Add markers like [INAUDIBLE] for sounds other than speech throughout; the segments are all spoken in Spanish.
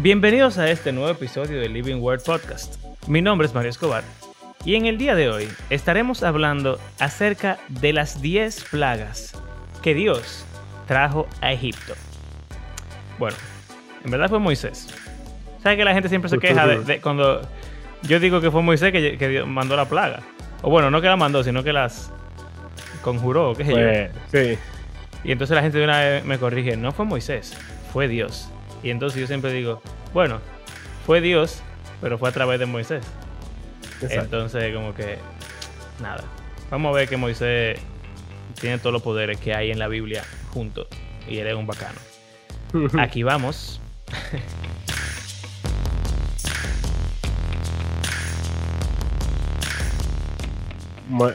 Bienvenidos a este nuevo episodio de Living Word Podcast. Mi nombre es Mario Escobar y en el día de hoy estaremos hablando acerca de las 10 plagas que Dios trajo a Egipto. Bueno, en verdad fue Moisés. ¿Sabes que la gente siempre se queja de, cuando yo digo que fue Moisés que, que, mandó la plaga? O bueno, no que la mandó, sino que las conjuró, qué sé yo. Sí. Y entonces la gente de una vez me corrige, no fue Moisés, fue Dios. Y entonces yo siempre digo, bueno, fue Dios, pero fue a través de Moisés. Entonces, como que, nada. Vamos a ver que Moisés tiene todos los poderes que hay en la Biblia juntos. Y él es un bacano. [LAUGHS] Aquí vamos.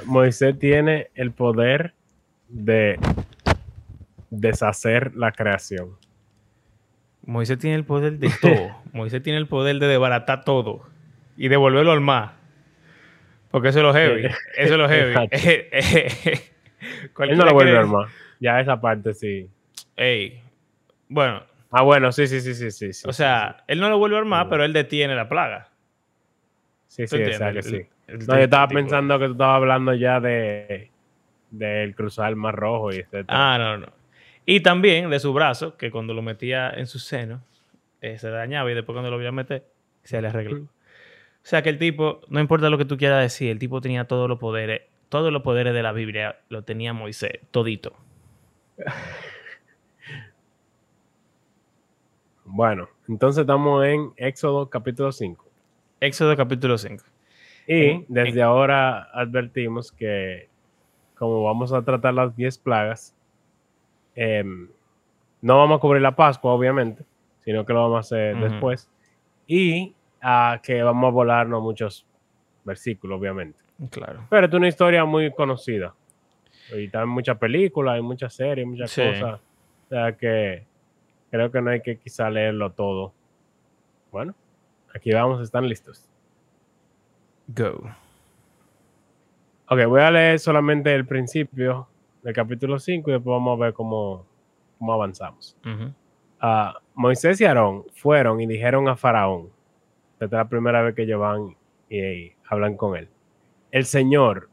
Moisés tiene el poder de deshacer la creación. Moisés tiene el poder de todo. [LAUGHS] Moisés tiene el poder de desbaratar todo y devolverlo al mar. Porque eso es lo heavy. Eso es lo heavy. [LAUGHS] él no lo vuelve al mar. Ya esa parte sí. Ey. Bueno. Ah, bueno, sí, sí, sí, sí, sí. o sea, él no lo vuelve al mar, pero él detiene la plaga. Sí, sí, exacto, sí. no, yo estaba pensando que tú estabas hablando ya de del cruzar el Mar Rojo y etc. Ah, no, no. Y también de su brazo, que cuando lo metía en su seno, eh, se dañaba y después cuando lo voy a meter, se le arregló. O sea que el tipo, no importa lo que tú quieras decir, el tipo tenía todos los poderes, todos los poderes de la Biblia lo tenía Moisés, todito. [LAUGHS] Bueno, entonces estamos en Éxodo capítulo 5. Éxodo capítulo 5. Y desde ahora advertimos que como vamos a tratar las 10 plagas, Em, no vamos a cubrir la Pascua, obviamente, sino que lo vamos a hacer después. Y a que vamos a volarnos muchos versículos, obviamente. Claro. Pero es una historia muy conocida. Y también muchas películas, hay muchas series, muchas cosas. O sea que creo que no hay que quizá leerlo todo. Bueno, aquí vamos, están listos. Go. Ok, voy a leer solamente el principio del capítulo 5 y después vamos a ver cómo, cómo avanzamos. Ah, Moisés y Aarón fueron y dijeron a Faraón, esta es la primera vez que ellos van y, hablan con él, el Señor,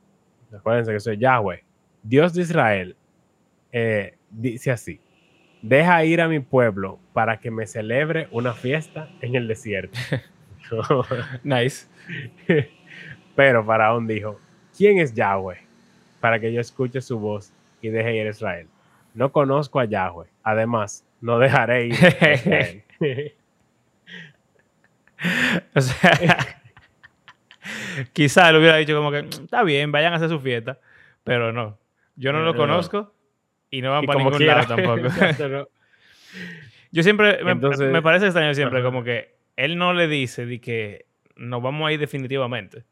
acuérdense que soy Yahweh, Dios de Israel, eh, dice así, deja ir a mi pueblo para que me celebre una fiesta en el desierto. [LAUGHS] nice. [LAUGHS] Pero Faraón dijo, ¿quién es Yahweh? Para que yo escuche su voz y deje ir a Israel. No conozco a Yahweh. Además, no dejaré ir a Israel. [LAUGHS] [LAUGHS] o sea, quizá le hubiera dicho como que está bien, vayan a hacer su fiesta, pero no. Yo no lo conozco y no van para ningún lado tampoco. [LAUGHS] Yo siempre, me, parece extraño siempre, como que él no le dice de que nos vamos a ir definitivamente.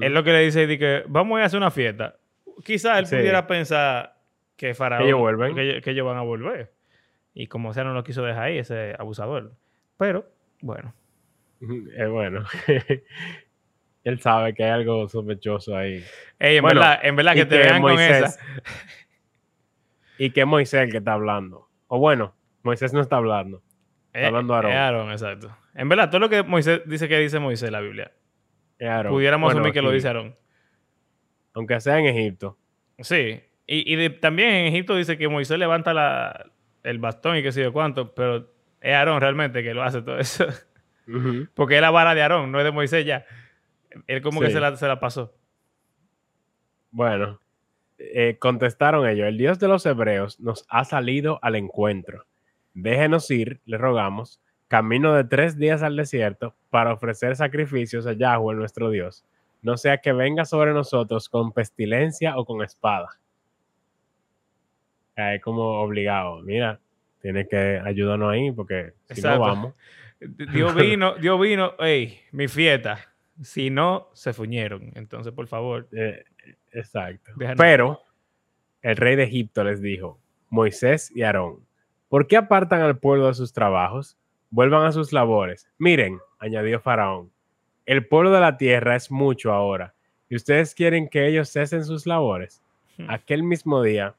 Él lo que le dice es que vamos a ir a hacer una fiesta quizás él pudiera pensar que Faraón. Ellos vuelven. Que, ellos van a volver. Y como sea, no lo quiso dejar ahí, ese abusador. Pero, bueno. [LAUGHS] Es bueno. [LAUGHS] él sabe que hay algo sospechoso ahí. en, verdad, en verdad que te vean con esa. [LAUGHS] y que Moisés el que está hablando. O bueno, Moisés no está hablando. Está eh, hablando Aarón. Aarón, exacto. En verdad, todo lo que Moisés dice que dice Moisés en la Biblia. Pudiéramos asumir que lo dice Aarón aunque sea en Egipto. Sí, y, también en Egipto dice que Moisés levanta la, el bastón y qué sé yo cuánto, pero es Aarón realmente que lo hace todo eso. [LAUGHS] Porque es la vara de Aarón, no es de Moisés ya. Él como que se la, se la, pasó. Bueno, eh, contestaron ellos, el Dios de los hebreos nos ha salido al encuentro. Déjenos ir, le rogamos, camino de tres días al desierto para ofrecer sacrificios a Yahweh, nuestro Dios no sea que venga sobre nosotros con pestilencia o con espada. Es como obligado. Mira, tiene que ayudarnos ahí porque si no vamos. Dios vino, [LAUGHS] Dios vino, hey, mi fiesta. Si no, se fuñeron. Entonces, por favor. Eh, exacto. Pero el rey de Egipto les dijo, Moisés y Aarón, ¿por qué apartan al pueblo de sus trabajos? Vuelvan a sus labores. Miren, añadió Faraón, el pueblo de la tierra es mucho ahora, y ustedes quieren que ellos cesen sus labores. Hmm. Aquel mismo día,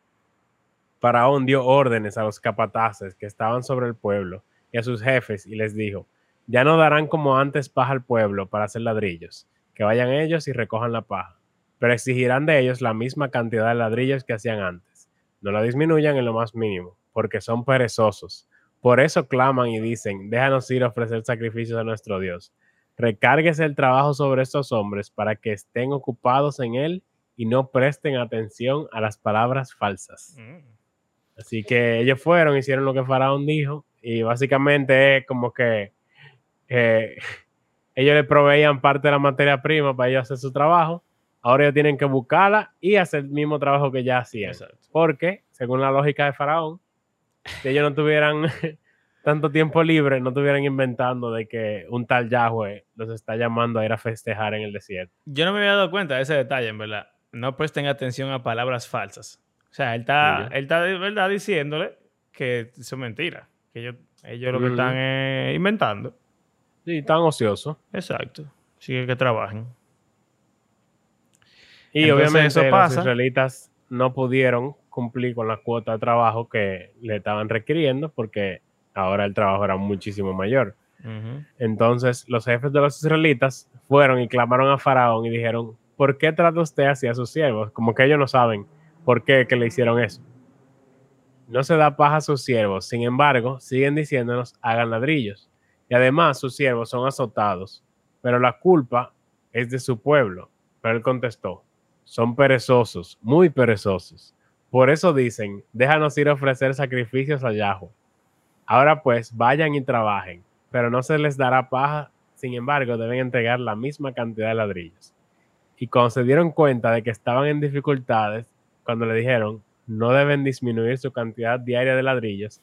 Faraón dio órdenes a los capataces que estaban sobre el pueblo y a sus jefes y les dijo, ya no darán como antes paja al pueblo para hacer ladrillos, que vayan ellos y recojan la paja, pero exigirán de ellos la misma cantidad de ladrillos que hacían antes. No la disminuyan en lo más mínimo, porque son perezosos. Por eso claman y dicen, déjanos ir a ofrecer sacrificios a nuestro Dios. Recárguese el trabajo sobre estos hombres para que estén ocupados en él y no presten atención a las palabras falsas. Mm. Así que ellos fueron, hicieron lo que Faraón dijo y básicamente es como que eh, [LAUGHS] ellos le proveían parte de la materia prima para ellos hacer su trabajo. Ahora ellos tienen que buscarla y hacer el mismo trabajo que ya hacían. Porque, según la lógica de Faraón, si ellos no tuvieran [LAUGHS] tanto tiempo libre, no estuvieran inventando de que un tal Yahweh los está llamando a ir a festejar en el desierto. Yo no me había dado cuenta de ese detalle, en verdad. No presten atención a palabras falsas. O sea, él está, él está de verdad diciéndole que eso es mentira. Que ellos, ellos lo que están eh, inventando. Sí, están ociosos. Exacto. Sigue que trabajen. Y obviamente eso pasa. los israelitas no pudieron cumplir con la cuota de trabajo que le estaban requiriendo porque ahora el trabajo era muchísimo mayor. Entonces los jefes de los israelitas fueron y clamaron a Faraón y dijeron, ¿por qué trata usted así a sus siervos? Como que ellos no saben por qué que le hicieron eso. No se da paja a sus siervos, sin embargo, siguen diciéndonos, hagan ladrillos. Y además sus siervos son azotados, pero la culpa es de su pueblo. Pero él contestó, son perezosos, muy perezosos. Por eso dicen, déjanos ir a ofrecer sacrificios a Yahweh. Ahora pues, vayan y trabajen, pero no se les dará paja, sin embargo, deben entregar la misma cantidad de ladrillos. Y cuando se dieron cuenta de que estaban en dificultades, cuando le dijeron, no deben disminuir su cantidad diaria de ladrillos,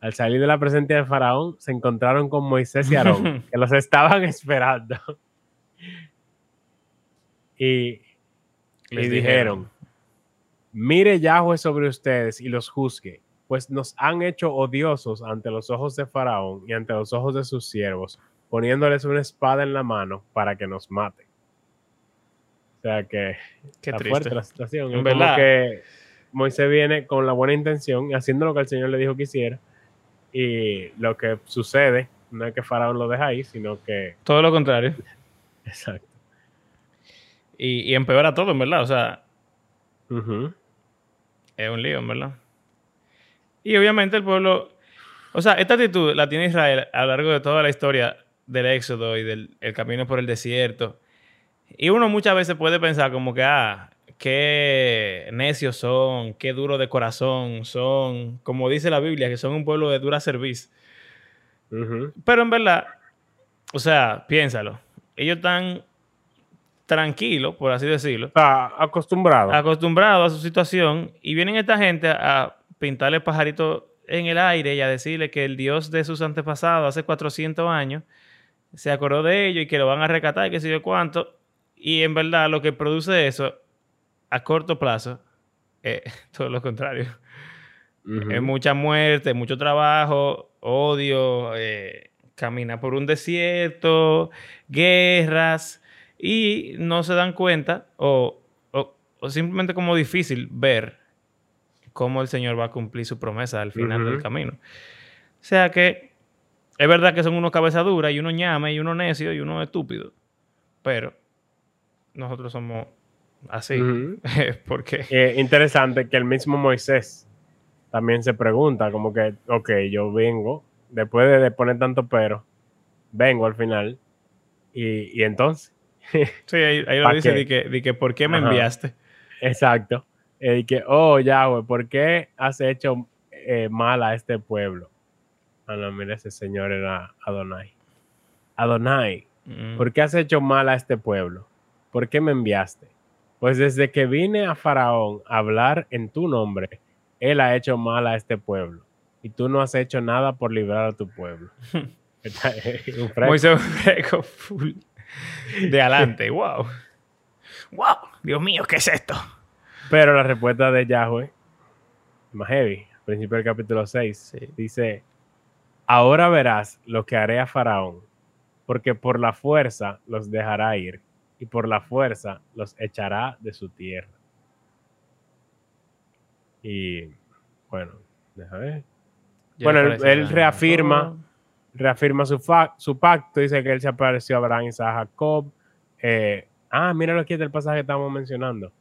al salir de la presencia de Faraón, se encontraron con Moisés y Aarón, [LAUGHS] que los estaban esperando. y, les dijeron, mire Yahweh sobre ustedes y los juzgue, pues nos han hecho odiosos ante los ojos de Faraón y ante los ojos de sus siervos, poniéndoles una espada en la mano para que nos maten. O sea que Qué fuerte la situación. Es como que Moisés viene con la buena intención, haciendo lo que el Señor le dijo que hiciera, y lo que sucede no es que Faraón lo deja ahí, sino que... Todo lo contrario. [LAUGHS] Exacto. Y, y empeora todo, en verdad. O sea... Es un lío, en verdad. Y obviamente el pueblo... O sea, esta actitud la tiene Israel a lo largo de toda la historia del éxodo y del camino por el desierto. Y uno muchas veces puede pensar como que, ah, qué necios son, qué duros de corazón son, como dice la Biblia, que son un pueblo de dura servicio. Pero en verdad, o sea, piénsalo, ellos están tranquilos, por así decirlo. acostumbrados. Acostumbrados a su situación y vienen esta gente a pintarle pajaritos en el aire y a decirle que el Dios de sus antepasados hace 400 años se acordó de ellos y que lo van a rescatar, que sé yo cuánto. Y en verdad lo que produce eso a corto plazo, eh, [LAUGHS] todo lo contrario. Es mucha muerte, mucho trabajo, odio, eh, camina por un desierto, guerras, y no se dan cuenta, o, simplemente como difícil ver cómo el Señor va a cumplir su promesa al final del camino. O sea que es verdad que son unos cabezaduras y uno ñame y uno necio y uno estúpido, pero nosotros somos así. [LAUGHS] Porque. Eh, interesante que el mismo Moisés también se pregunta, como que, ok, yo vengo, después de, poner tanto pero, vengo al final, y, entonces. [LAUGHS] sí, ahí, lo dice, de que, que, ¿por qué me enviaste? Exacto. Y que, oh, Yahweh, ¿por qué has hecho eh, mal a este pueblo? Ah, no, mira, ese señor era Adonai. Adonai, mm. ¿por qué has hecho mal a este pueblo? ¿Por qué me enviaste? Pues desde que vine a Faraón a hablar en tu nombre, él ha hecho mal a este pueblo. Y tú no has hecho nada por librar a tu pueblo. [LAUGHS] Muy freco full. De adelante, [LAUGHS] wow. Wow, Dios mío, ¿qué es esto? Pero la respuesta de Yahweh, más heavy, al principio del capítulo 6, dice, ahora verás lo que haré a Faraón, porque por la fuerza los dejará ir y por la fuerza los echará de su tierra. Y bueno, déjame ver. bueno, él, reafirma reafirma su, su pacto, dice que él se apareció a Abraham, y a Jacob. Eh, ah, míralo aquí del pasaje que estamos mencionando.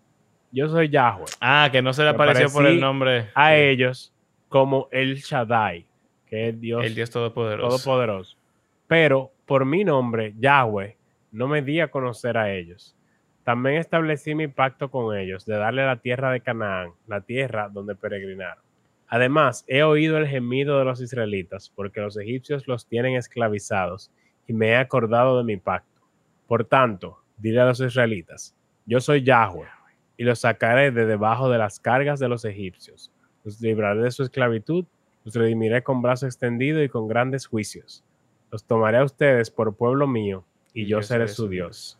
Yo soy Yahweh. Ah, que no se le apareció por el nombre. A ellos como el Shaddai, que es Dios. El Dios Todopoderoso. Todopoderoso. Pero por mi nombre, Yahweh, no me di a conocer a ellos. También establecí mi pacto con ellos de darle la tierra de Canaán, la tierra donde peregrinaron. Además, he oído el gemido de los israelitas, porque los egipcios los tienen esclavizados, y me he acordado de mi pacto. Por tanto, dile a los israelitas, yo soy Yahweh, y los sacaré de debajo de las cargas de los egipcios. Los libraré de su esclavitud, los redimiré con brazo extendido y con grandes juicios. Los tomaré a ustedes por pueblo mío, y, yo, seré, su Dios.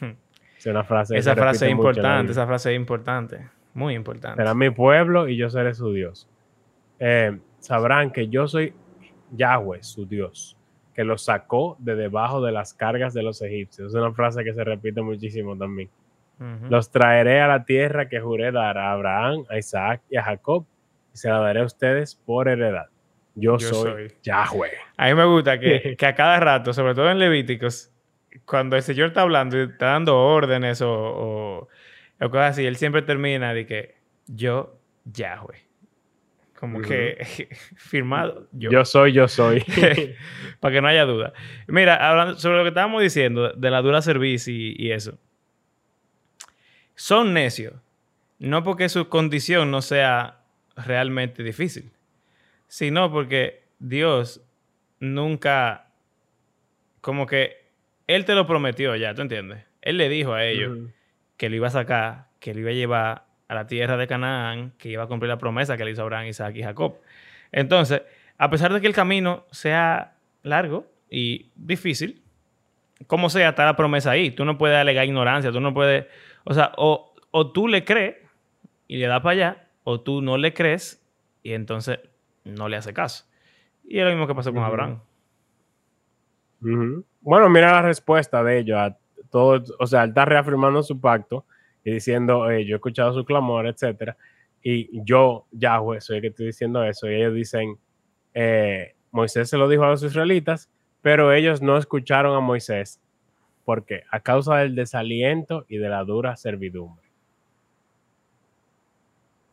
[LAUGHS] una frase esa frase es importante, esa frase es importante, muy importante. Será mi pueblo y yo seré su Dios. Eh, sabrán que yo soy Yahweh, su Dios, que los sacó de debajo de las cargas de los egipcios. Es una frase que se repite muchísimo también. Los traeré a la tierra que juré dar a Abraham, a Isaac y a Jacob, y se la daré a ustedes por heredad. Yo, soy, Yahweh. A mí me gusta que, [LAUGHS] que, a cada rato, sobre todo en Levíticos, cuando el Señor está hablando y está dando órdenes o, o, cosas así, él siempre termina de que yo, Yahweh. Como que [LAUGHS] firmado. Yo. soy, yo soy. [LAUGHS] Para que no haya duda. Mira, hablando sobre lo que estábamos diciendo de la dura servicio y, eso. Son necios. No porque su condición no sea realmente difícil, sino porque Dios nunca, como que Él te lo prometió ya, ¿tú entiendes? Él le dijo a ellos que lo iba a sacar, que lo iba a llevar a la tierra de Canaán, que iba a cumplir la promesa que le hizo Abraham, Isaac y Jacob. Entonces, a pesar de que el camino sea largo y difícil, como sea, está la promesa ahí. Tú no puedes alegar ignorancia, tú no puedes, o sea, o, tú le crees y le das para allá, o tú no le crees y entonces no le hace caso. Y es lo mismo que pasó con Abraham. Bueno, mira la respuesta de ellos a todo, o sea, él está reafirmando su pacto y diciendo, yo he escuchado su clamor, etcétera, y yo, Yahweh, soy el que estoy diciendo eso, y ellos dicen, eh, Moisés se lo dijo a los israelitas, pero ellos no escucharon a Moisés. ¿Por qué? A causa del desaliento y de la dura servidumbre.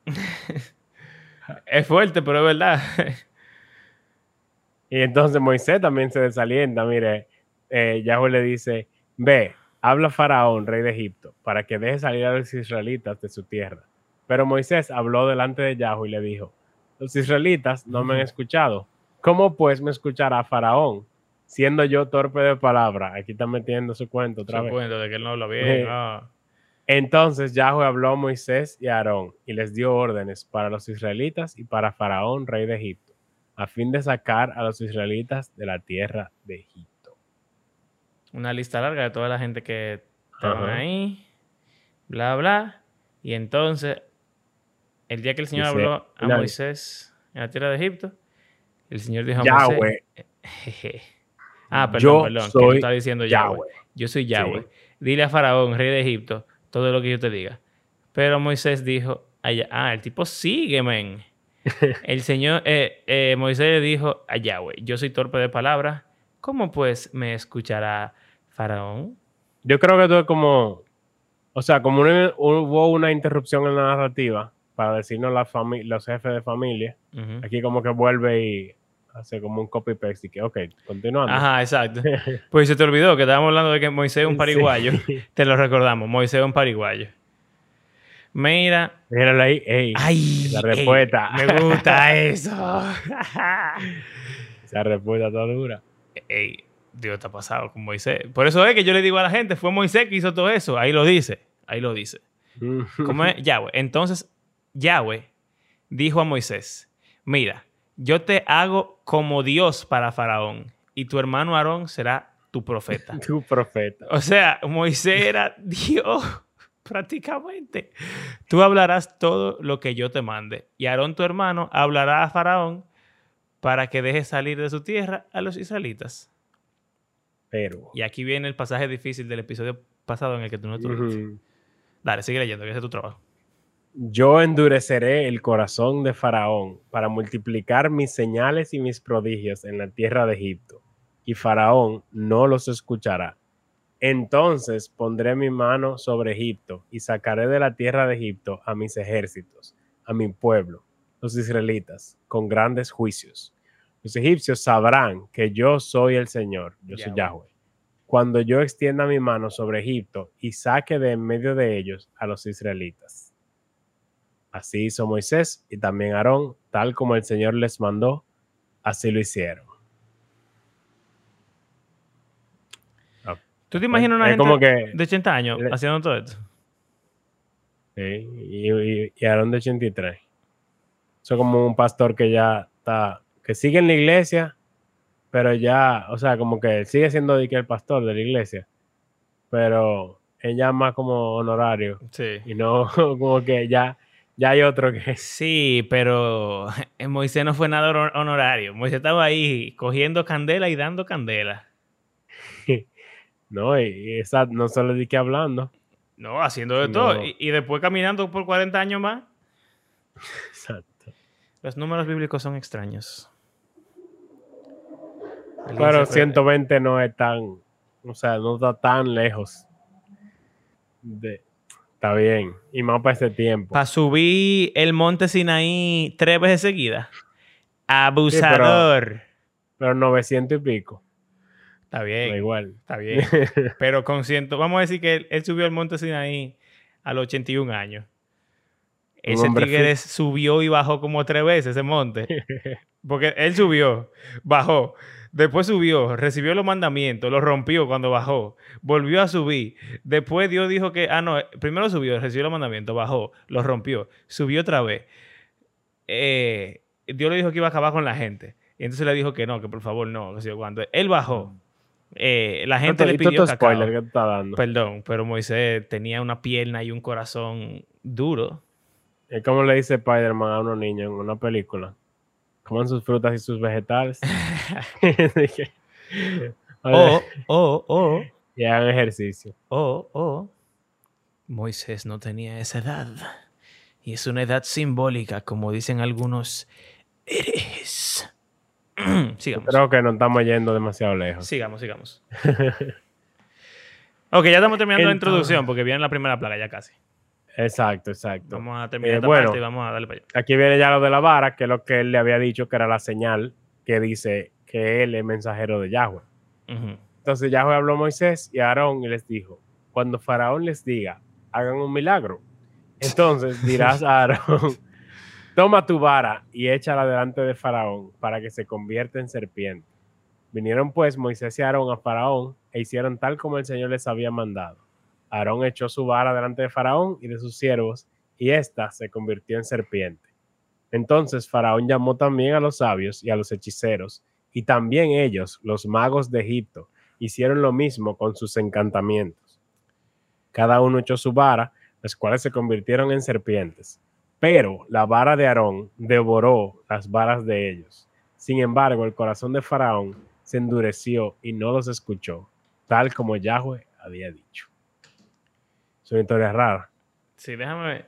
[LAUGHS] es fuerte, pero es verdad. [LAUGHS] y entonces Moisés también se desalienta. Mire, eh, Yahweh le dice, ve, Habla Faraón, rey de Egipto, para que deje salir a los israelitas de su tierra. Pero Moisés habló delante de Yahweh y le dijo, los israelitas no me han escuchado. ¿Cómo pues me escuchará Faraón, siendo yo torpe de palabra? Aquí está metiendo su cuento otra su vez. cuento de que él no habla bien. Ah. Entonces Yahweh habló a Moisés y a Aarón y les dio órdenes para los israelitas y para Faraón, rey de Egipto, a fin de sacar a los israelitas de la tierra de Egipto una lista larga de toda la gente que estaban ahí, bla, bla. Y entonces, el día que el Señor habló a Moisés en la tierra de Egipto, el Señor dijo a Moisés... ah, perdón, perdón, que está diciendo Yahweh. Yo soy Yahweh. Dile a Faraón, rey de Egipto, todo lo que yo te diga. Pero Moisés dijo, ah, el tipo sigue, men. [LAUGHS] el Señor, eh, eh, Moisés le dijo a Yahweh, yo soy torpe de palabras, ¿cómo pues me escuchará Faraón. Yo creo que todo es como, o sea, como hubo una interrupción en la narrativa para decirnos la los jefes de familia, aquí como que vuelve y hace como un copy paste y que, ok, continuando. Ajá, exacto. [LAUGHS] pues se te olvidó que estábamos hablando de que Moisés es un pariguayo. [LAUGHS] Te lo recordamos, Moisés es un pariguayo. Mira. Míralo ahí, ey, Ay, la respuesta. me gusta [LAUGHS] eso. Esa respuesta está dura. Ey, Dios está pasado con Moisés. Por eso es que yo le digo a la gente, fue Moisés que hizo todo eso. Ahí lo dice, ahí lo dice. ¿Cómo es? Yahweh. Entonces, Yahweh dijo a Moisés, mira, yo te hago como Dios para Faraón y tu hermano Aarón será tu profeta. [LAUGHS] tu profeta. O sea, Moisés era [LAUGHS] Dios prácticamente. Tú hablarás todo lo que yo te mande y Aarón tu hermano hablará a Faraón para que deje salir de su tierra a los israelitas. Y aquí viene el pasaje difícil del episodio pasado en el que tú no estuviste. Dale, sigue leyendo, que ese es tu trabajo. Yo endureceré el corazón de Faraón para multiplicar mis señales y mis prodigios en la tierra de Egipto, y Faraón no los escuchará. Entonces pondré mi mano sobre Egipto y sacaré de la tierra de Egipto a mis ejércitos, a mi pueblo, los israelitas, con grandes juicios. Los egipcios sabrán que yo soy el Señor, yo soy Yahweh, cuando yo extienda mi mano sobre Egipto y saque de en medio de ellos a los israelitas. Así hizo Moisés y también Aarón, tal como el Señor les mandó, así lo hicieron. ¿Tú te imaginas una gente de 80 años haciendo todo esto? Sí, y, Aarón de 83. Eso como un pastor que ya está, que sigue en la iglesia, pero ya, o sea, como que sigue siendo el pastor de la iglesia, pero ella más como honorario. Sí. Y no [LAUGHS] como que ya ya hay otro que. [LAUGHS] Sí, pero [LAUGHS] Moisés no fue nada honorario. Moisés estaba ahí cogiendo candela y dando candela. no, y esa no solo di que hablando. No, haciendo de todo. Y, después caminando por 40 años más. Exacto. Los números bíblicos son extraños. Pero 120 no es tan. O sea, no está tan lejos de, Está bien. Y más para este tiempo. Para subir el monte Sinaí tres veces seguidas. Abusador. pero, 900 y pico. Está bien. igual. Está [LAUGHS] bien. pero con ciento. Vamos a decir que él, subió el monte Sinaí a los 81 años. Ese tigre subió y bajó como tres veces ese monte. [LAUGHS] Porque él subió, bajó, Después subió, recibió los mandamientos, los rompió cuando bajó, volvió a subir. Después Dios dijo que, ah, no, primero subió, recibió los mandamientos, bajó, los rompió, subió otra vez. Eh, Dios le dijo que iba a acabar con la gente. Y entonces le dijo que no, que por favor no, que cuando. Él bajó. Eh, la gente le pidió spoiler que está dando. Perdón, pero Moisés tenía una pierna y un corazón duro. Es como le dice Spider-Man a unos niños en una película coman sus frutas y sus vegetales. oh, oh, oh. Y hagan ejercicio. Oh, oh. Moisés no tenía esa edad. Y es una edad simbólica, como dicen algunos herejes. [CLEARS THROAT] sigamos. Creo que no estamos yendo demasiado lejos. Sigamos, sigamos. [LAUGHS] ok, ya estamos terminando la introducción porque viene la primera plaga ya casi. Exacto, exacto. Vamos a terminar eh, esta parte y vamos a darle para allá. Aquí viene ya lo de la vara, que es lo que él le había dicho que era la señal que dice que él es mensajero de Yahweh. Entonces Yahweh habló a Moisés y a Aarón y les dijo, cuando Faraón les diga, hagan un milagro. Entonces [LAUGHS] dirás a Aarón, toma tu vara y échala delante de Faraón para que se convierta en serpiente. Vinieron pues Moisés y Aarón a Faraón e hicieron tal como el Señor les había mandado. Aarón echó su vara delante de Faraón y de sus siervos, y ésta se convirtió en serpiente. Entonces Faraón llamó también a los sabios y a los hechiceros, y también ellos, los magos de Egipto, hicieron lo mismo con sus encantamientos. Cada uno echó su vara, las cuales se convirtieron en serpientes. Pero la vara de Aarón devoró las varas de ellos. Sin embargo, el corazón de Faraón se endureció y no los escuchó, tal como Yahweh había dicho. Es una historia rara. Sí, déjame.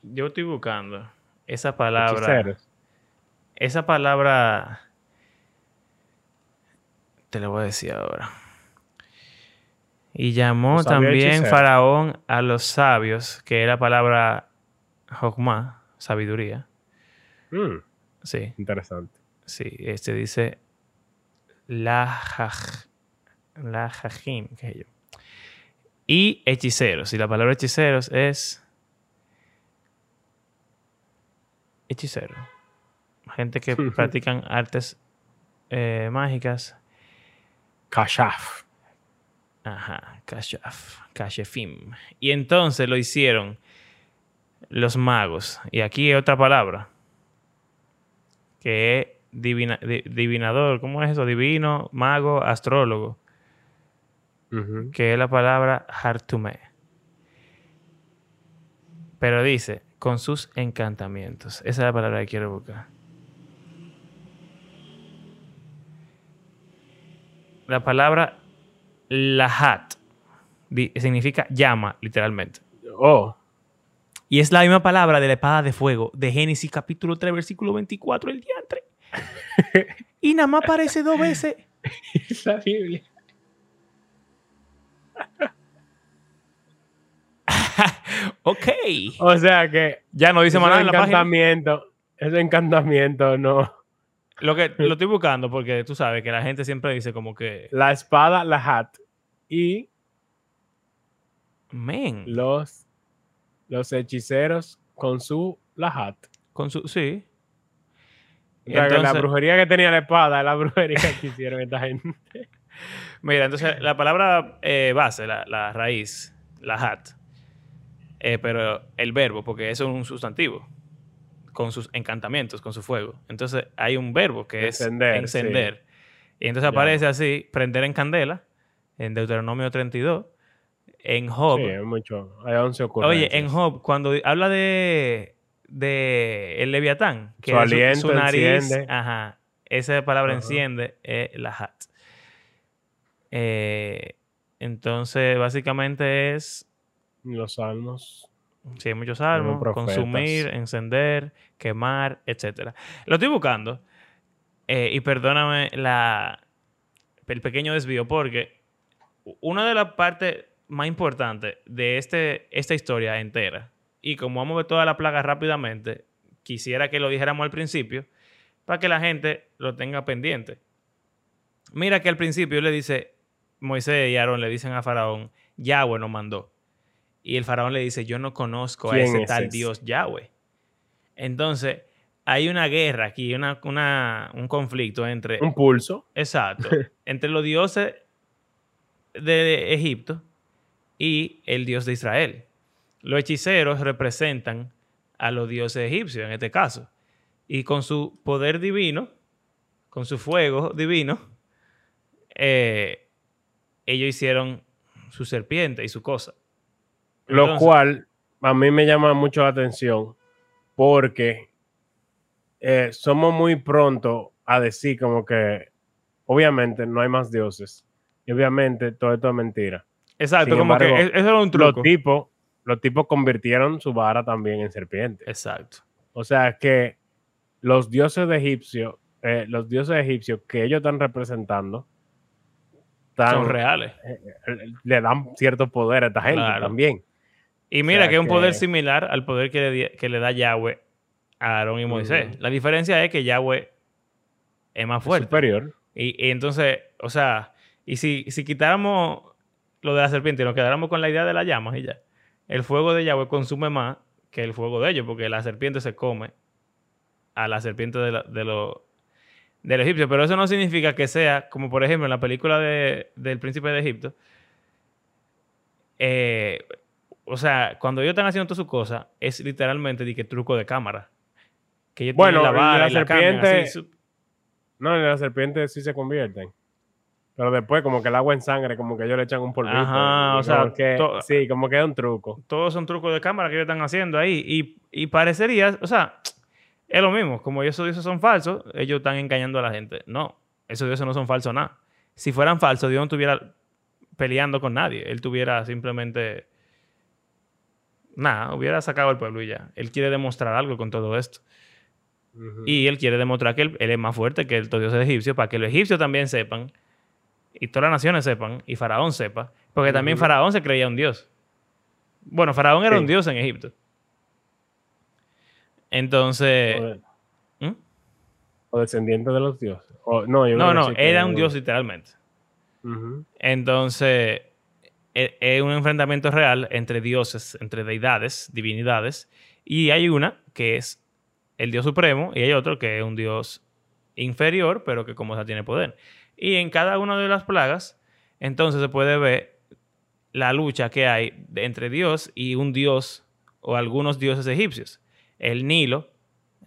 Yo estoy buscando esa palabra. Esa palabra. Te lo voy a decir ahora. Y llamó también Faraón a los sabios, que es la palabra Jokma, sabiduría. Mm. sí. Interesante. Sí, este dice la, la jajim, que es yo y hechiceros. Y la palabra hechiceros es hechicero. Gente que [LAUGHS] practican artes eh, mágicas. Kashaf. Ajá, Kashaf. Kashefim. Y entonces lo hicieron los magos. Y aquí hay otra palabra. Que es divinador. ¿Cómo es eso? Divino, mago, astrólogo que es la palabra hartume. Pero dice, con sus encantamientos. Esa es la palabra que quiero buscar. La palabra lahat significa llama, literalmente. Oh. Y es la misma palabra de la espada de fuego de Génesis capítulo 3, versículo 24, el diantre. [LAUGHS] y nada más aparece dos veces. [LAUGHS] La Biblia. Ok. O sea que ya no dice más nada en la página. encantamiento, ese encantamiento no. Lo que lo estoy buscando porque tú sabes que la gente siempre dice como que La espada, la hat y men, los, los hechiceros con su la hat. con su sí. O sea, que la brujería que tenía la espada es la brujería que hicieron esta gente. [LAUGHS] Mira, entonces la palabra eh, base, la, la raíz, la hat, eh, pero el verbo, porque eso es un sustantivo, con sus encantamientos, con su fuego. Entonces hay un verbo que Encender, es encender. Y entonces Ya. aparece así, prender en candela, en Deuteronomio 32, en Job. Sí, es mucho. Hay 11 ocurrencias. Oye, en Job, cuando habla de, de el Leviatán, que Su es aliento nariz, enciende. ajá, esa palabra enciende es la hat. Eh, entonces, básicamente es, Los salmos. sí, hay muchos salmos, consumir, encender, quemar, etcétera. Lo estoy buscando eh, y perdóname la, el pequeño desvío porque una de las partes más importantes de este, esta historia entera, y como vamos a ver toda la plaga rápidamente, quisiera que lo dijéramos al principio para que la gente lo tenga pendiente. Mira que al principio le dice, Moisés y Aarón le dicen a Faraón, Yahweh nos mandó. Y el faraón le dice, yo no conozco a ¿Quién ese es tal ese? Dios Yahweh. Entonces, hay una guerra aquí, una, una- un conflicto entre... Un pulso. Exacto. [LAUGHS] entre los dioses de Egipto y el dios de Israel. Los hechiceros representan a los dioses egipcios en este caso. Y con su poder divino, con su fuego divino, eh, ellos hicieron su serpiente y su cosa. Lo cual a mí me llama mucho la atención porque eh, somos muy pronto a decir como que obviamente no hay más dioses y obviamente todo esto es mentira. Exacto, Sin como embargo, que eso era un truco. Los tipos, los tipos convirtieron su vara también en serpiente. Exacto. O sea que los dioses de egipcio, eh, los dioses egipcios que ellos están representando, están- Son reales. eh, le dan cierto poder a esta gente Claro. también. Y mira sea que es un poder que- similar al poder que le, que le da Yahweh a Aarón y Moisés. La diferencia es que Yahweh es más fuerte. Superior. Y, y entonces, o sea, y si, si quitáramos lo de la serpiente y nos quedáramos con la idea de las llamas y ya, el fuego de Yahweh consume más que el fuego de ellos, porque la serpiente se come a la serpiente de, la- de los. Pero eso no significa que sea, como por ejemplo en la película de, del príncipe de Egipto, eh, o sea, cuando ellos están haciendo todas sus cosas, es literalmente de que truco de cámara. Que ellos Bueno, tienen la vara la y la cambian serpiente- así, su- No, en las serpientes sí se convierten. Pero después, como que el agua en sangre, como que ellos le echan un polvito. Ajá, o sea, que- sí, como que es un truco. todos son trucos de cámara que ellos están haciendo ahí. Y, y parecería, o sea, es lo mismo. Como esos dioses son falsos, ellos están engañando a la gente. No, esos dioses no son falsos nada. Si fueran falsos, Dios no estuviera peleando con nadie. Él tuviera simplemente... Nada, hubiera sacado al pueblo y ya. Él quiere demostrar algo con todo esto. Y él quiere demostrar que él, él es más fuerte que el dios egipcio para que los egipcios también sepan y todas las naciones sepan y Faraón sepa. Porque también. Faraón se creía un dios. Bueno, Faraón era Sí. un dios en Egipto. Entonces... o, ¿Mm? o descendiente de los dioses. O- no, yo No, no, era un dios literalmente. Entonces, es un enfrentamiento real entre dioses, entre deidades, divinidades, y hay una que es el dios supremo y hay otro que es un dios inferior, pero que como sea tiene poder. Y en cada una de las plagas, entonces se puede ver la lucha que hay entre Dios y un dios o algunos dioses egipcios. El Nilo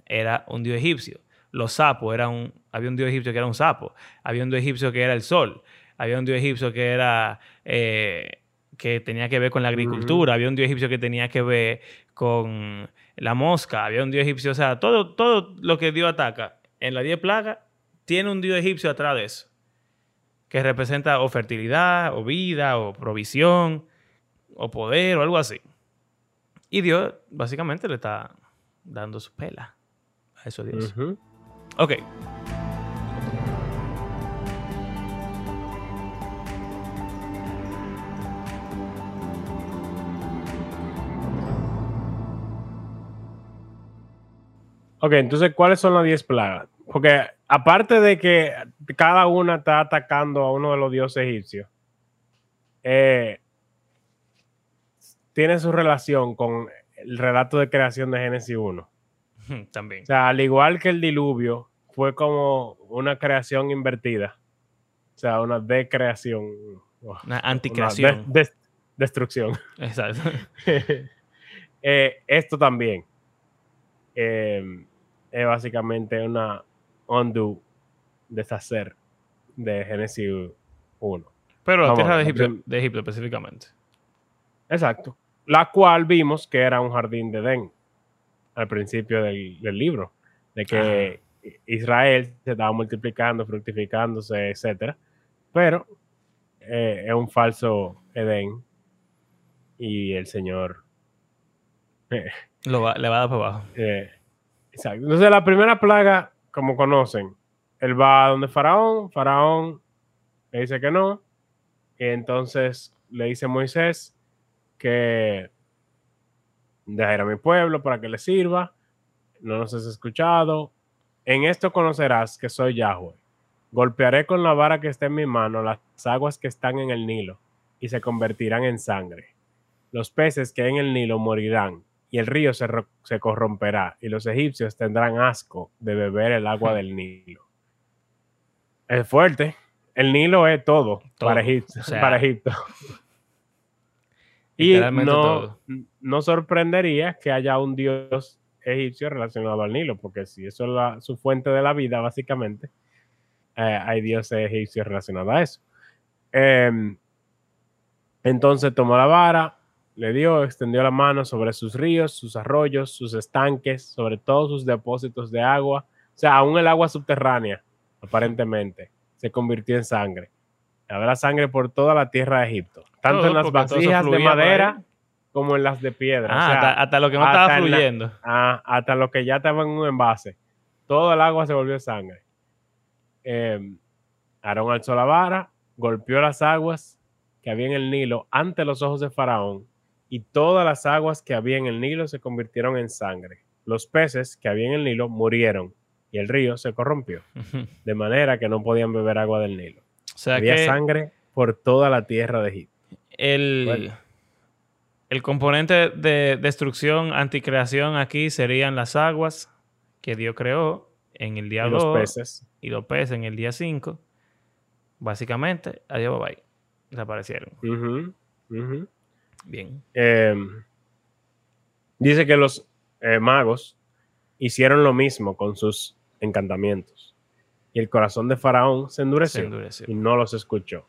era un dios egipcio. Los sapos era un, había un dios egipcio que era un sapo. Había un dios egipcio que era el sol. Había un dios egipcio que era eh, que tenía que ver con la agricultura. Había un dios egipcio que tenía que ver con la mosca. Había un dios egipcio, o sea, todo, todo lo que Dios ataca en las 10 plagas tiene un dios egipcio atrás de eso. Que representa o fertilidad, o vida, o provisión, o poder, o algo así. Y Dios básicamente le está dando su pela a eso Dios. Ok. Ok, entonces, ¿cuáles son las 10 plagas? Porque aparte de que cada una está atacando a uno de los dioses egipcios, eh, tiene su relación con el relato de creación de Génesis 1. También. O sea, al igual que el diluvio, fue como una creación invertida. O sea, una decreación. Una anticreación. destrucción. Exacto. [LAUGHS] Eh, esto también. Eh, es básicamente una undo, deshacer de Génesis 1. Pero la tierra de Egipto, específicamente. Exacto. La cual vimos que era un jardín de Edén al principio del, libro, de que Israel se estaba multiplicando, fructificándose, etc. Pero eh, es un falso Edén y el Señor eh, le va a dar para abajo. Eh, Exacto. Entonces, la primera plaga, como conocen, él va a donde Faraón, Faraón le dice que no, y entonces le dice a Moisés que dejar a mi pueblo para que le sirva, no nos has escuchado, en esto conocerás que soy Yahweh. Golpearé con la vara que está en mi mano las aguas que están en el Nilo y se convertirán en sangre. Los peces que hay en el Nilo morirán y el río se, corromperá, y los egipcios tendrán asco de beber el agua del Nilo. Es fuerte. El Nilo es todo, para, Egipto, para Egipto. y no, no sorprendería que haya un dios egipcio relacionado al Nilo, porque si eso es su fuente de la vida, básicamente, eh, hay dioses egipcios relacionados a eso. Em, entonces tomó la vara, le dio, extendió la mano sobre sus ríos, sus arroyos, sus estanques, sobre todos sus depósitos de agua. O sea, aún el agua subterránea, aparentemente, se convirtió en sangre. Habrá sangre por toda la tierra de Egipto, tanto en las vasijas de madera como en las de piedra. Ah, hasta, lo que no estaba fluyendo. Ah, hasta lo que ya estaba en un envase. Todo el agua se volvió sangre. Eh, Aarón alzó la vara, golpeó las aguas que había en el Nilo ante los ojos de Faraón y todas las aguas que había en el Nilo se convirtieron en sangre. Los peces que había en el Nilo murieron y el río se corrompió, de manera que no podían beber agua del Nilo. había sangre por toda la tierra de Egipto. El, el componente de destrucción, anticreación aquí serían las aguas que Dios creó en el día 2 los peces. y los peces en el día 5. Básicamente, adiós, bye bye. Desaparecieron. Bien. Em, dice que los eh, magos hicieron lo mismo con sus encantamientos. Y el corazón de Faraón se endureció, y no los escuchó,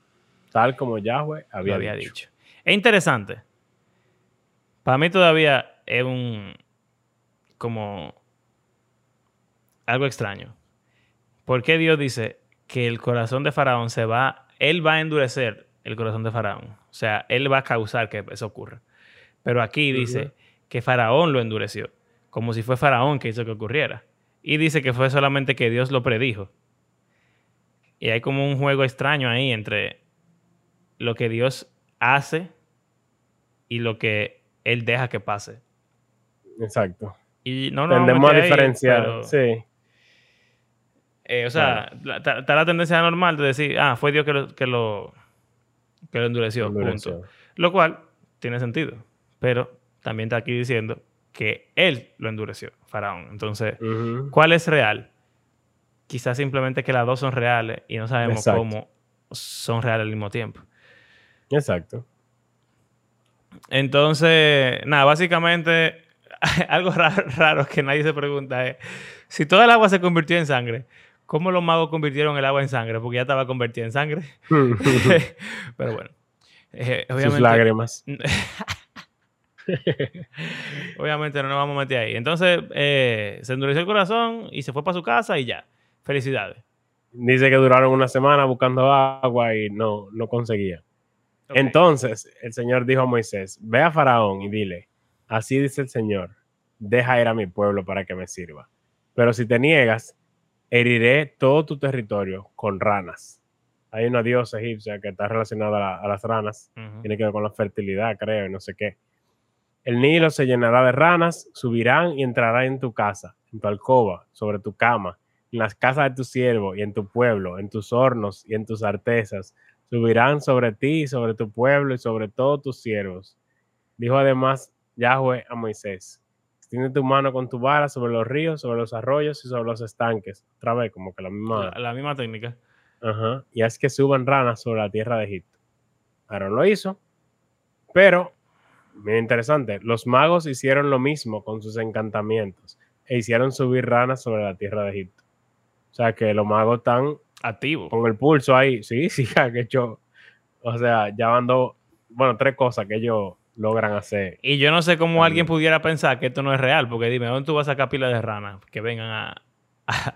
tal como Yahweh había, dicho. Es interesante. Para mí todavía es un como algo extraño. ¿Por qué Dios dice que el corazón de Faraón se va, él va a endurecer el corazón de Faraón. O sea, él va a causar que eso ocurra. Pero aquí dice que Faraón lo endureció, como si fue Faraón que hizo que ocurriera. Y dice que fue solamente que Dios lo predijo. Y hay como un juego extraño ahí entre lo que Dios hace y lo que Él deja que pase. Exacto. Y no Tendemos a diferenciar, sí. Eh, o sea, está la tendencia normal de decir, ah, fue Dios que lo que lo endureció, punto. Lo cual tiene sentido, pero también está aquí diciendo que él lo endureció, Faraón. Entonces, ¿cuál es real? Quizás simplemente que las dos son reales y no sabemos cómo son reales al mismo tiempo. Exacto. Entonces, nada, básicamente [LAUGHS] algo raro, raro, que nadie se pregunta es, si toda el agua se convirtió en sangre, ¿Cómo los magos convirtieron el agua en sangre? Porque ya estaba convertida en sangre. [LAUGHS] Pero bueno. Eh, Sus lágrimas. [LAUGHS] obviamente no nos vamos a meter ahí. Entonces, eh, se endureció el corazón y se fue para su casa y ya. Felicidades. Dice que duraron una semana buscando agua y no, no conseguía. Entonces, el Señor dijo a Moisés, ve a Faraón y dile, así dice el Señor, deja ir a mi pueblo para que me sirva. Pero si te niegas, heriré todo tu territorio con ranas. Hay una diosa egipcia que está relacionada a, las ranas, tiene que ver con la fertilidad, creo, y no sé qué. El Nilo se llenará de ranas, subirán y entrarán en tu casa, en tu alcoba, sobre tu cama, en las casas de tu siervo y en tu pueblo, en tus hornos y en tus artesas. Subirán sobre ti, sobre tu pueblo y sobre todos tus siervos. Dijo además Yahweh a Moisés, extiende tu mano con tu vara sobre los ríos, sobre los arroyos y sobre los estanques. Otra vez, como que la misma... La, misma técnica. Ajá. Y es que suban ranas sobre la tierra de Egipto. Aarón lo hizo, pero, muy interesante, los magos hicieron lo mismo con sus encantamientos e hicieron subir ranas sobre la tierra de Egipto. O sea que los magos están activos. Con el pulso ahí. Sí, sí, [LAUGHS] que yo. O sea, ya van Bueno, tres cosas que ellos logran hacer. Y yo no sé cómo alguien pudiera pensar que esto no es real, porque dime, ¿dónde tú vas a sacar pilas de ranas que vengan a, [LAUGHS] a,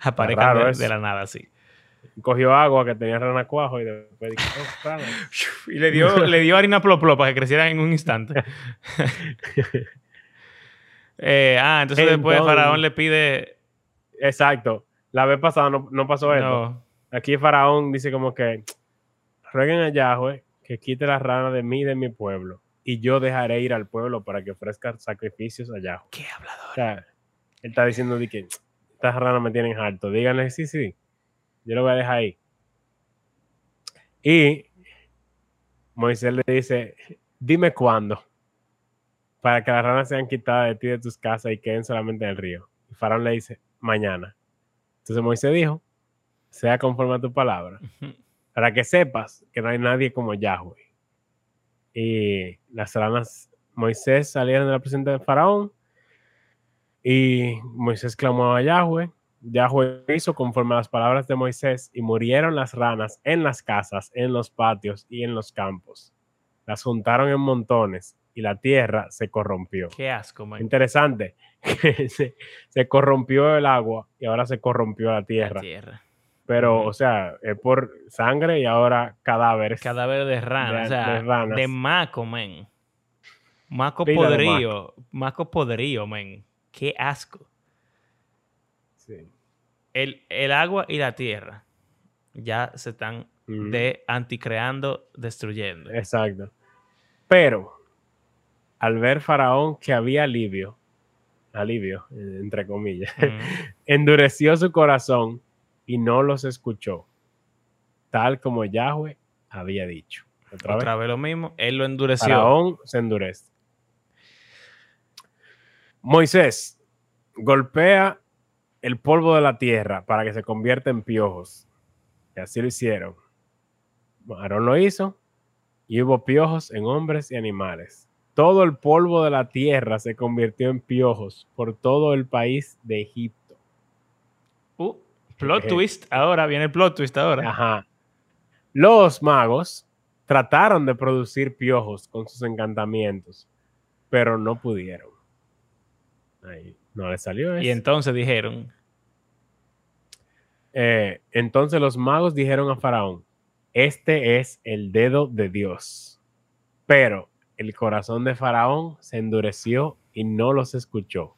aparecer de, la nada así? Cogió agua que tenía rana cuajo y después oh, [LAUGHS] y le dio, le dio harina plop para que creciera en un instante. [LAUGHS] Eh, ah, entonces, después Faraón le pide. Exacto. La vez pasada no, pasó esto. Aquí Faraón dice como que rueguen a Yahweh que quite la rana de mí y de mi pueblo, y yo dejaré ir al pueblo para que ofrezca sacrificios allá. ¿Qué hablador? O sea, él está diciendo de que estas ranas me tienen harto. Díganle, sí, sí, yo lo voy a dejar ahí. Y Moisés le dice, dime cuándo, para que las ranas sean quitadas de ti de tus casas y queden solamente en el río. Y Faraón le dice, mañana. Entonces Moisés dijo, sea conforme a tu palabra para que sepas que no hay nadie como Yahweh. Y las ranas, Moisés salieron de la presencia de Faraón y Moisés clamó a Yahweh. Yahweh hizo conforme a las palabras de Moisés y murieron las ranas en las casas, en los patios y en los campos. Las juntaron en montones y la tierra se corrompió. Qué asco, man. Interesante. [LAUGHS] se, se, corrompió el agua y ahora se corrompió la tierra. La tierra. Pero, o sea, es por sangre y ahora cadáveres. Cadáveres de rana, o sea, de, ranas. de maco, men. Maco podrido. Maco. podrido, men. Qué asco. Sí. El, agua y la tierra ya se están de anticreando, destruyendo. Exacto. Pero, al ver Faraón que había alivio, alivio, entre comillas, [LAUGHS] endureció su corazón y no los escuchó, tal como Yahweh había dicho. Otra, vez? lo mismo, él lo endureció. Faraón se endurece. Moisés golpea el polvo de la tierra para que se convierta en piojos. Y así lo hicieron. Aarón lo hizo y hubo piojos en hombres y animales. Todo el polvo de la tierra se convirtió en piojos por todo el país de Egipto. Plot twist ahora, viene el plot twist ahora. Ajá. Los magos trataron de producir piojos con sus encantamientos, pero no pudieron. Ahí no les salió eso. Y entonces dijeron. Eh, entonces los magos dijeron a Faraón: Este es el dedo de Dios. Pero el corazón de Faraón se endureció y no los escuchó,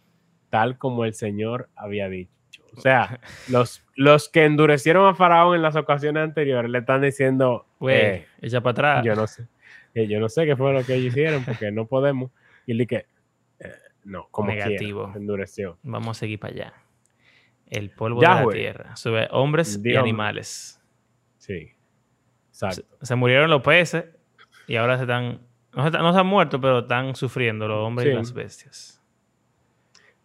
tal como el Señor había dicho. O sea, los, los que endurecieron a Faraón en las ocasiones anteriores le están diciendo, güey, eh, echa para atrás. Yo no sé. Eh, yo no sé qué fue lo que ellos hicieron porque no podemos. Y le que, eh, no, como Negativo. endureció. Vamos a seguir para allá. El polvo de la tierra. Sube hombres y animales. Sí. Exacto. Se, murieron los peces y ahora se están. No se, no se han muerto, pero están sufriendo los hombres y las bestias.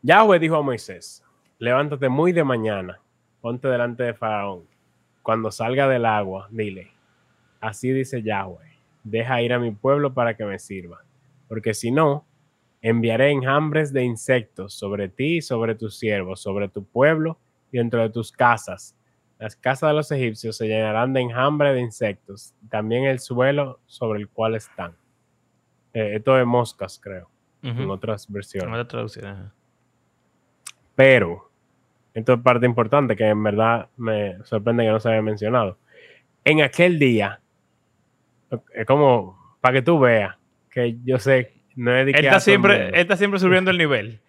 Yahweh dijo a Moisés: levántate muy de mañana, ponte delante de Faraón. Cuando salga del agua, dile, así dice Yahweh, deja ir a mi pueblo para que me sirva, porque si no, enviaré enjambres de insectos sobre ti y sobre tus siervos, sobre tu pueblo y dentro de tus casas. Las casas de los egipcios se llenarán de enjambre de insectos, también el suelo sobre el cual están. Eh, esto de moscas, creo, en otras versiones. En otras traducciones. Pero esto es parte importante que en verdad me sorprende que no se haya mencionado. En aquel día, es como para que tú veas que yo sé No es de que Él está siempre, él está siempre subiendo el nivel.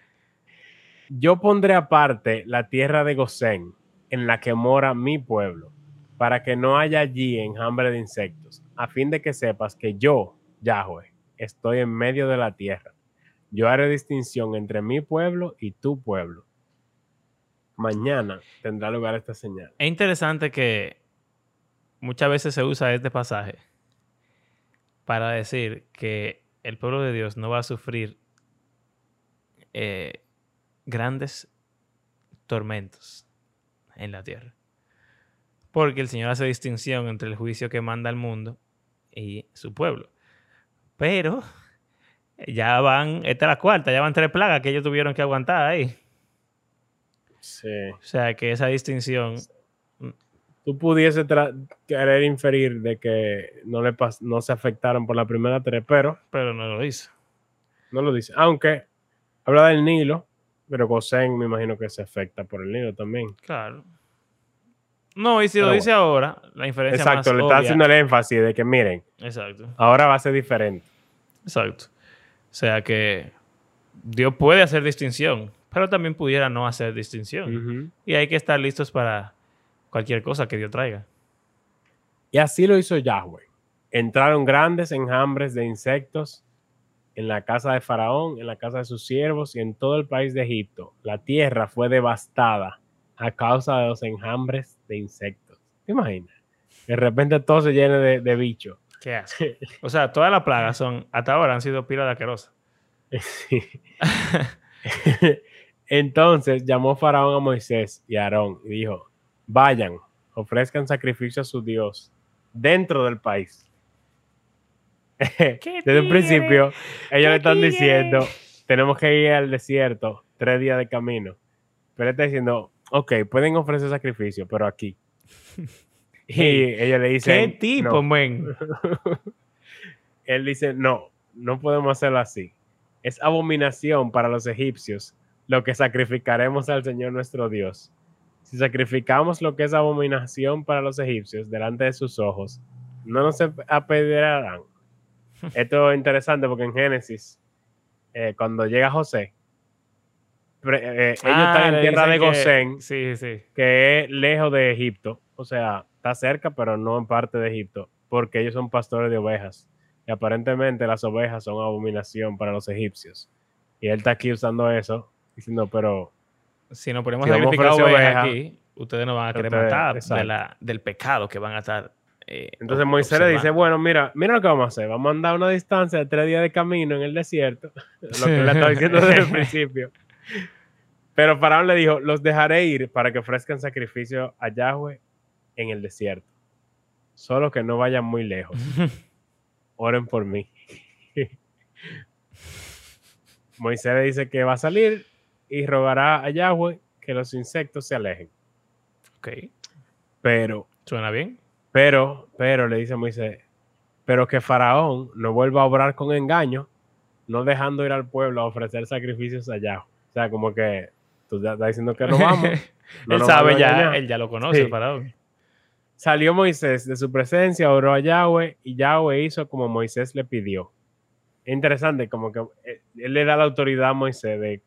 Yo pondré aparte la tierra de Gosén, en la que mora mi pueblo, para que no haya allí enjambre de insectos, a fin de que sepas que yo, Yahweh, estoy en medio de la tierra. Yo haré distinción entre mi pueblo y tu pueblo. Mañana tendrá lugar esta señal. Es interesante que muchas veces se usa este pasaje para decir que el pueblo de Dios no va a sufrir eh, grandes tormentos en la tierra. Porque el Señor hace distinción entre el juicio que manda al mundo y su pueblo. Pero ya van, esta es la cuarta, ya van tres plagas que ellos tuvieron que aguantar ahí. Sí. O sea que esa distinción Tú pudiese querer inferir de que no, le no se afectaron por la primera tres, pero pero no lo hizo. no lo dice. Aunque habla del Nilo, pero Gosén me imagino que se afecta por el Nilo también. Claro. No, y si lo dice ahora, la inferencia Exacto, más le está obvia- haciendo el énfasis de que miren, Exacto, ahora va a ser diferente. exacto. O sea que Dios puede hacer distinción, pero también pudiera no hacer distinción. Y hay que estar listos para cualquier cosa que Dios traiga. Y así lo hizo Yahweh. Entraron grandes enjambres de insectos en la casa de Faraón, en la casa de sus siervos y en todo el país de Egipto. La tierra fue devastada a causa de los enjambres de insectos. ¿Te imaginas? De repente todo se llena de, de bichos. ¿Qué hace? [LAUGHS] O sea, todas las plagas son, hasta ahora han sido pila de asquerosas. [LAUGHS] [LAUGHS] Sí. Entonces llamó Faraón a Moisés y a Aarón y dijo, vayan, ofrezcan sacrificio a su Dios dentro del país. [LAUGHS] Desde un tigre? principio, ellos ¡Qué le están tigre! diciendo, tenemos que ir al desierto, tres días de camino. Pero él está diciendo, ok, pueden ofrecer sacrificio, pero aquí. [LAUGHS] Y ellos le ¿Qué dicen, tipo, "No". men? [LAUGHS] Él dice, no, no podemos hacerlo así. Es abominación para los egipcios lo que sacrificaremos al Señor nuestro Dios. Si sacrificamos lo que es abominación para los egipcios delante de sus ojos, no nos apedrearán. [LAUGHS] Esto es interesante porque en Génesis, eh, cuando llega José, eh, ellos Ah, están en tierra de que- Gosén, Sí, sí. que es lejos de Egipto, o sea, está cerca, pero no en parte de Egipto, porque ellos son pastores de ovejas. Y aparentemente las ovejas son abominación para los egipcios. Y él está aquí usando eso, diciendo, pero Si nos ponemos Si a sacrificar ovejas oveja, aquí, ustedes nos van a querer ustedes- matar de la- del pecado que van a estar. eh, entonces Moisés le dice, bueno, mira, mira lo que vamos a hacer. Vamos a andar una distancia de tres días de camino en el desierto. [LAUGHS] lo que le estaba diciendo desde el [LAUGHS] principio. Pero Faraón le dijo, los dejaré ir para que ofrezcan sacrificio a Yahweh en el desierto. Solo que no vayan muy lejos. [LAUGHS] Oren por mí. Moisés le dice que va a salir y rogará a Yahweh que los insectos se alejen. ok, Pero suena bien. Pero, pero, le dice Moisés, pero que Faraón no vuelva a obrar con engaño, no dejando ir al pueblo a ofrecer sacrificios allá. O sea, como que tú estás diciendo que no [LAUGHS] vamos. no él sabe a ya, él ya lo conoce, Sí. faraón. Salió Moisés de su presencia, oró a Yahweh y Yahweh hizo como Moisés le pidió. Es interesante, como que eh, él le da la autoridad a Moisés de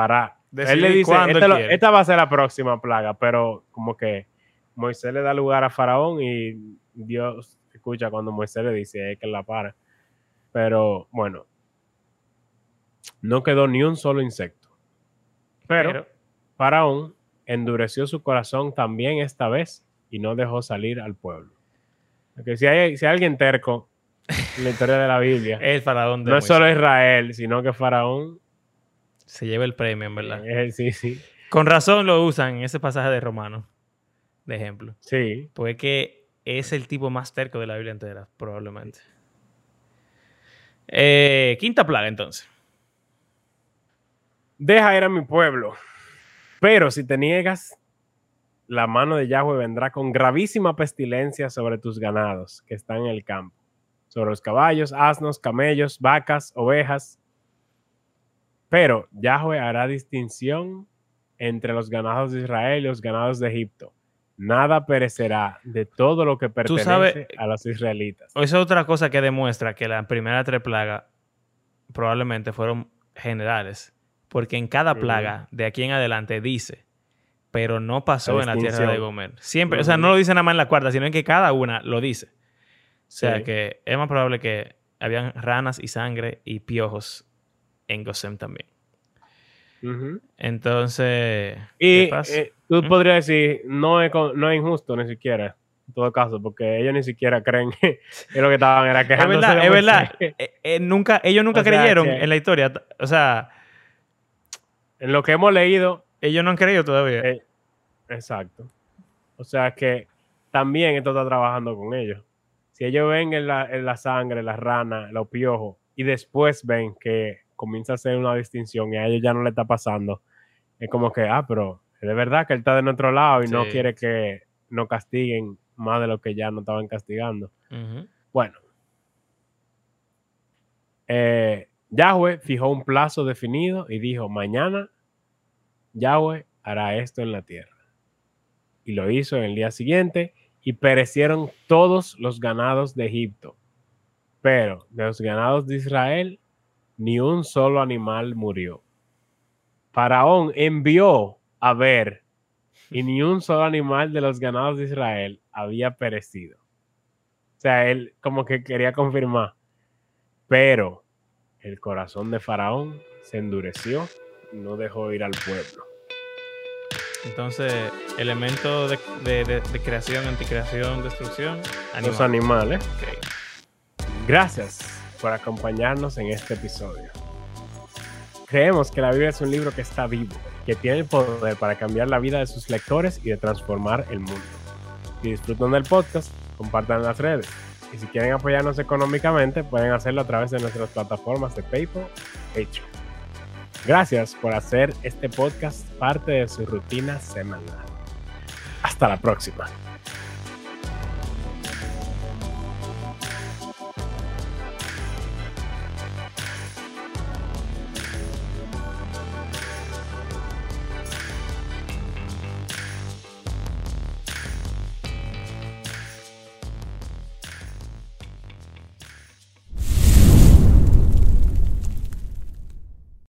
parar. él le dice, "Esta él lo- quiere". esta va a ser la próxima plaga, pero como que Moisés le da lugar a Faraón y Dios escucha cuando Moisés le dice "Es que la para. Pero bueno, no quedó ni un solo insecto. Pero, Pero, Faraón endureció su corazón también esta vez y no dejó salir al pueblo. Porque si hay, si hay alguien terco en la historia de la Biblia, [LAUGHS] el faraón de no es solo Israel, sino que Faraón. Se lleva el premio, en verdad. eh, sí, sí. Con razón lo usan en ese pasaje de Romano, de ejemplo. Sí. Porque es que es el tipo más terco de la Biblia entera, probablemente. Eh, quinta plaga, entonces. Deja ir a mi pueblo. Pero si te niegas, la mano de Yahweh vendrá con gravísima pestilencia sobre tus ganados que están en el campo, sobre los caballos, asnos, camellos, vacas, ovejas. Pero Yahweh hará distinción entre los ganados de Israel y los ganados de Egipto. Nada perecerá de todo lo que pertenece sabes- a los israelitas. Esa es otra cosa que demuestra que la primera tres plagas probablemente fueron generales, porque en cada plaga de aquí en adelante dice, pero no pasó en la tierra de Gomer. Siempre, o sea, no lo dice nada más en la cuarta, sino en que cada una lo dice. O sea que es más probable que habían ranas y sangre y piojos en Gosem también. Entonces, y eh, tú ¿Mm? podrías decir, no es, no es injusto ni siquiera, en todo caso, porque ellos ni siquiera creen [LAUGHS] que lo que estaban era quejándose. Es verdad, es verdad. Eh, eh, nunca, ellos nunca [LAUGHS] creyeron en la historia. O sea, en lo que hemos leído. Ellos no han creído todavía. exacto. O sea que también esto está trabajando con ellos. Si ellos ven en la, en la sangre, las ranas, los piojos, y después ven que comienza a hacer una distinción y a ellos ya no le está pasando, es como que, ah, pero es de verdad que él está de nuestro lado y no quiere que nos castiguen más de lo que ya nos estaban castigando. Bueno. Eh, Yahweh fijó un plazo definido y dijo, mañana Yahweh hará esto en la tierra. Y lo hizo en el día siguiente y perecieron todos los ganados de Egipto. Pero de los ganados de Israel ni un solo animal murió. Faraón envió a ver y ni un solo animal de los ganados de Israel había perecido. O sea, él como que quería confirmar. Pero el corazón de Faraón se endureció y no dejó ir al pueblo. Entonces, elemento de, creación, anticreación, destrucción. Los animales. Gracias por acompañarnos en este episodio. Creemos que la Biblia es un libro que está vivo, que tiene el poder para cambiar la vida de sus lectores y de transformar el mundo. Si disfrutan del podcast, compartan las redes. Y si quieren apoyarnos económicamente, pueden hacerlo a través de nuestras plataformas de PayPal y Gracias por hacer este podcast parte de su rutina semanal. Hasta la próxima.